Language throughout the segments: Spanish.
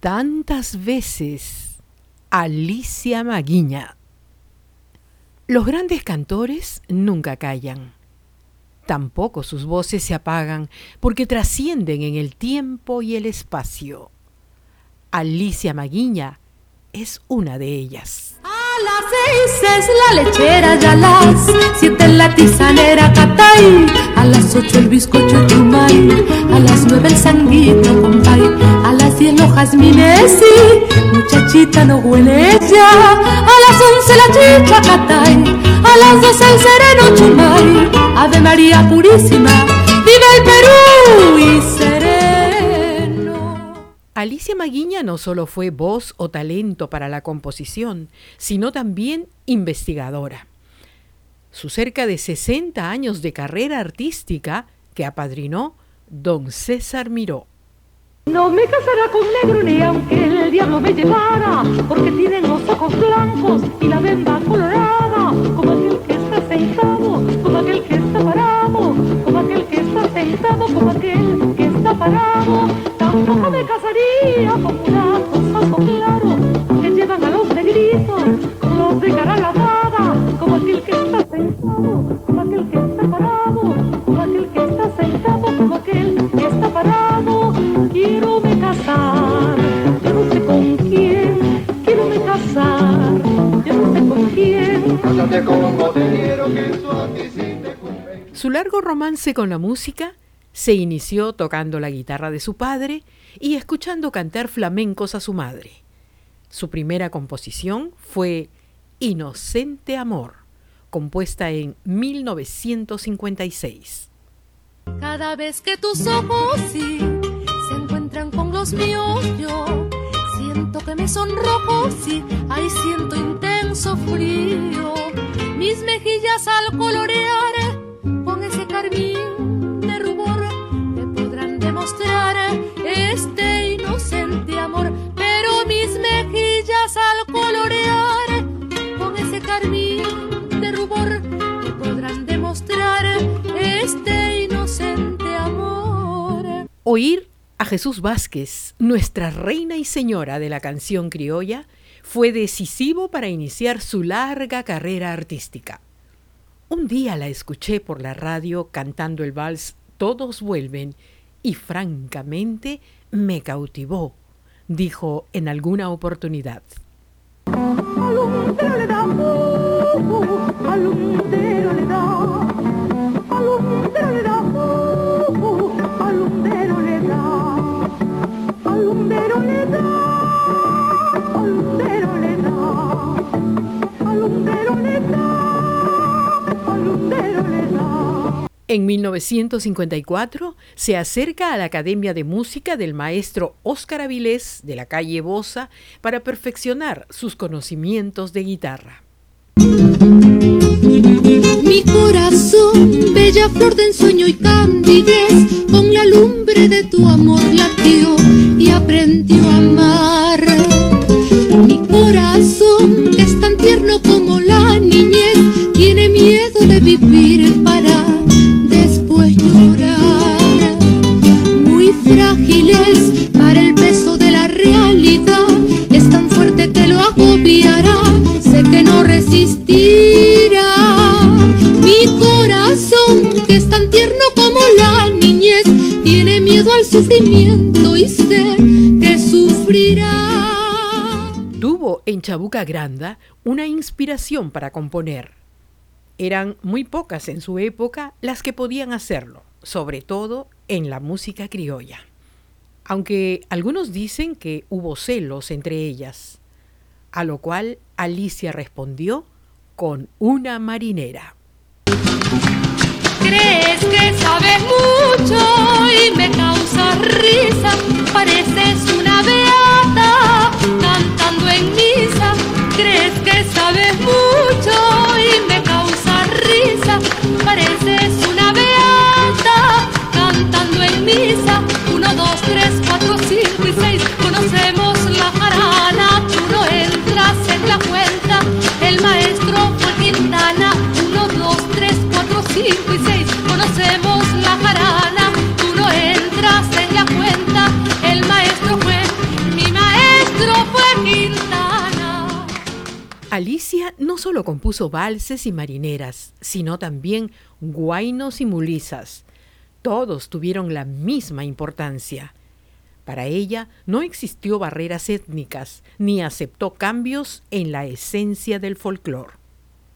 tantas veces Alicia Maguiña. Los grandes cantores nunca callan. Tampoco sus voces se apagan porque trascienden en el tiempo y el espacio. Alicia Maguiña es una de ellas. A las seis es la lechera y a las siete la tisanera catay, a las ocho el bizcocho chumay, a las nueve el sanguito jazmines y muchachita no huele ya, a las once la chicha catay, a las doce el sereno chumay, Ave María Purísima, vive el Perú y Alicia Maguiña no solo fue voz o talento para la composición, sino también investigadora. Sus cerca de 60 años de carrera artística que apadrinó don César Miró. No me casará con negro ni aunque el diablo me llevara, porque tienen los ojos blancos y la venda colorada, como aquel que está sentado, como aquel que está parado, como aquel que está sentado, como aquel que está parado Su largo romance con la música se inició tocando la guitarra de su padre y escuchando cantar flamencos a su madre. Su primera composición fue Inocente Amor, compuesta en 1956. Cada vez que tus ojos se encuentran con los míos, yo siento que me sonrojo, sí, ahí siento intenso frío. Mis mejillas al colorear A Jesús Vázquez, nuestra reina y señora de la canción criolla, fue decisivo para iniciar su larga carrera artística. Un día la escuché por la radio cantando el vals Todos vuelven y francamente me cautivó, dijo en alguna oportunidad. En 1954 se acerca a la Academia de Música del maestro Óscar Avilés de la calle Bosa para perfeccionar sus conocimientos de guitarra. Mi corazón, bella flor de ensueño y candidez, con la lumbre de tu amor sufrimiento y sé que sufrirá. Tuvo en Chabuca Granda una inspiración para componer. Eran muy pocas en su época las que podían hacerlo, sobre todo en la música criolla. Aunque algunos dicen que hubo celos entre ellas, a lo cual Alicia respondió con una marinera. Crees sabes mucho y me causa risa, pareces una beata cantando en misa. Crees que sabes mucho y me causa risa, pareces una beata cantando en misa. Uno, dos, tres, solo compuso valses y marineras, sino también guainos y mulizas. Todos tuvieron la misma importancia. Para ella no existió barreras étnicas, ni aceptó cambios en la esencia del folclore.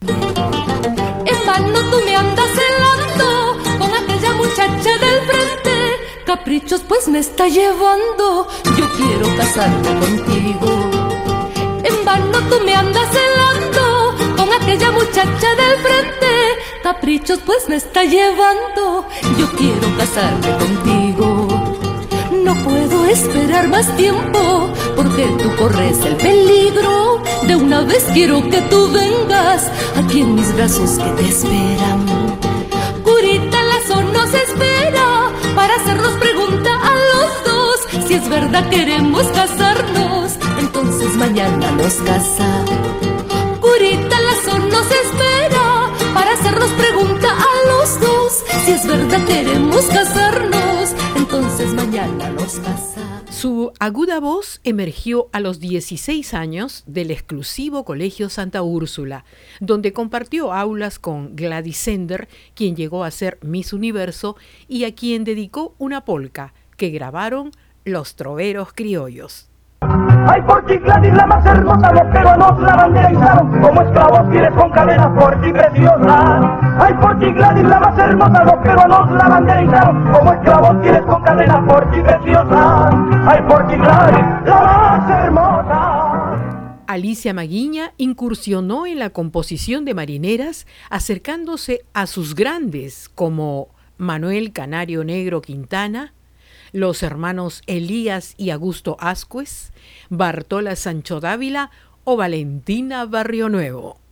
En vano tú me andas celando con aquella muchacha del frente. Caprichos pues me está llevando, yo quiero casarme contigo. En vano tú me andas celando con aquella muchacha del frente. Caprichos pues me está llevando, yo quiero casarme contigo. No puedo esperar más tiempo porque tú corres el peligro. De una vez quiero que tú vengas aquí en mis brazos que te esperan. Curita Lazo nos espera para hacernos pregunta a los dos. Si es verdad queremos casarnos, entonces mañana nos casa. Nos espera para hacernos pregunta a los dos. Si es verdad queremos casarnos, entonces mañana nos casa. Su aguda voz emergió a los 16 años del exclusivo Colegio Santa Úrsula, donde compartió aulas con Gladys Sender, quien llegó a ser Miss Universo y a quien dedicó una polca que grabaron los troveros criollos. Ay, por ti Gladys, la más hermosa, los peruanos la banderizaron como esclavos tienes con cadenas por ti preciosa. Ay, por ti Gladys, la más hermosa, los peruanos la banderizaron como esclavos tienes con cadenas por ti preciosa. Ay, por ti la más hermosa. Alicia Maguiña incursionó en la composición de marineras acercándose a sus grandes como Manuel Canario Negro Quintana, los hermanos Elías y Augusto Ascuez, Bartola Sancho Dávila o Valentina Barrio Nuevo.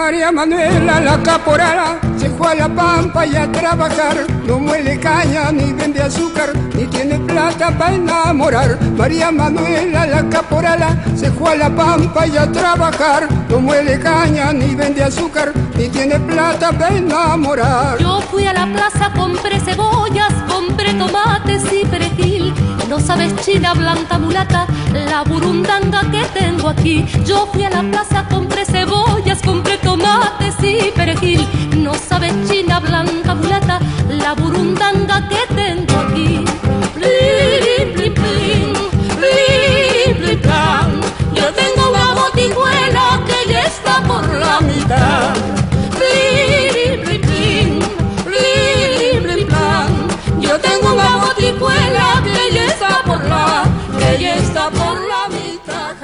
María Manuela la caporala se fue a la pampa y a trabajar. No muele caña, ni vende azúcar, ni tiene plata para enamorar. María Manuela la caporala se fue a la pampa y a trabajar. No muele caña, ni vende azúcar, ni tiene plata para enamorar. Yo fui a la plaza, compré cebollas, compré tomates y perejil. No sabes china, blanca, mulata, la burundanga que tengo aquí. Yo fui a la plaza, compré cebollas, compré tomates y perejil. No sabes china, blanca, mulata, la burundanga que tengo aquí. Plin, plin, plin, plin, plin. Yo tengo una botijuela que ya está por la mitad. Plin, plin. Yo tengo una botijuela que ya está por la, que ya está por la mitad.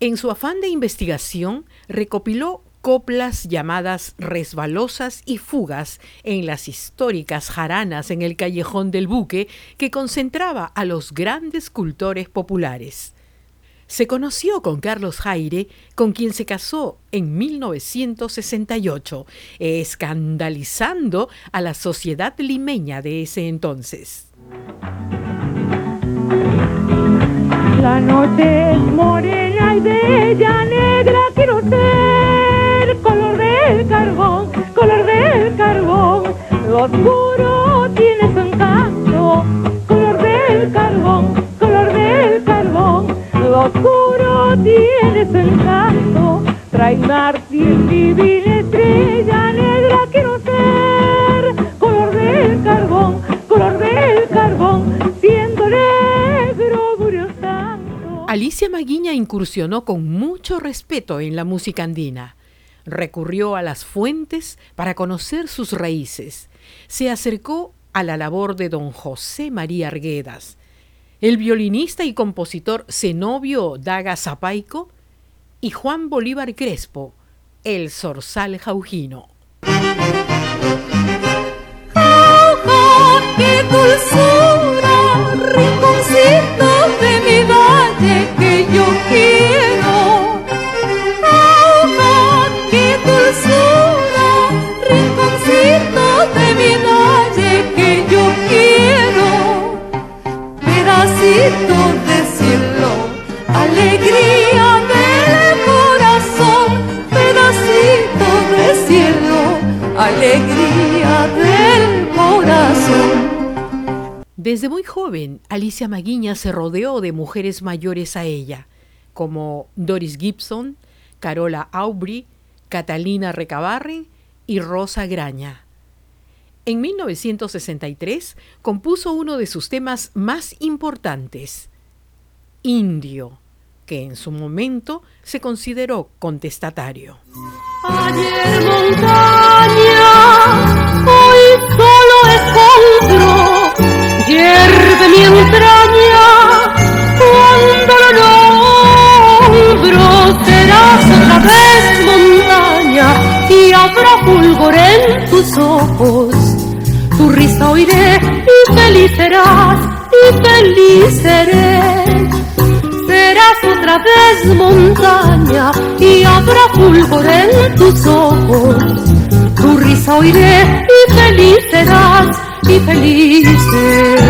En su afán de investigación, recopiló coplas llamadas resbalosas y fugas en las históricas jaranas en el callejón del buque que concentraba a los grandes cultores populares. Se conoció con Carlos Jaire, con quien se casó en 1968, escandalizando a la sociedad limeña de ese entonces. La noche es morena y bella, negra ser, color del carbón, color del carbón, oscuro tiene su encanto, color del carbón, color del carbón, oscuro tiene su encanto, trae Martín divina estrella, negra quiero ser, color del carbón, color del carbón, siendo negro murió santo. Alicia Maguiña incursionó con mucho respeto en la música andina. Recurrió a las fuentes para conocer sus raíces. Se acercó a la labor de don José María Arguedas, el violinista y compositor Zenobio Daga Zapaico y Juan Bolívar Crespo, el zorzal jaujino. ¡Ojo, qué dulzura! Desde muy joven, Alicia Maguiña se rodeó de mujeres mayores a ella. como Doris Gibson, Carola Aubry, Catalina Recabarren y Rosa Graña. En 1963 compuso uno de sus temas más importantes, Indio, que en su momento se consideró contestatario. Mi entraña, cuando lo nombro serás otra vez montaña y habrá fulgor en tus ojos. Tu risa oiré y feliz serás, y feliz seré serás otra vez montaña y habrá fulgor en tus ojos. Tu risa oiré y feliz serás y feliz seré.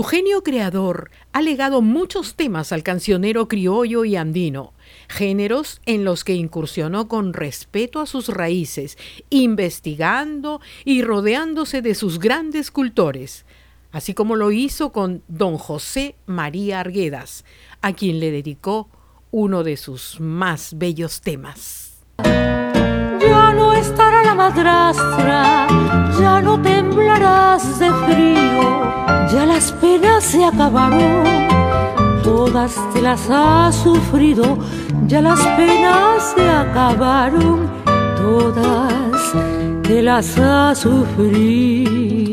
Su genio creador ha legado muchos temas al cancionero criollo y andino, géneros en los que incursionó con respeto a sus raíces, investigando y rodeándose de sus grandes cultores, así como lo hizo con don José María Arguedas, a quien le dedicó uno de sus más bellos temas. La madrastra, ya no temblarás de frío, ya las penas se acabaron, todas te las has sufrido, ya las penas se acabaron, todas te las has sufrido.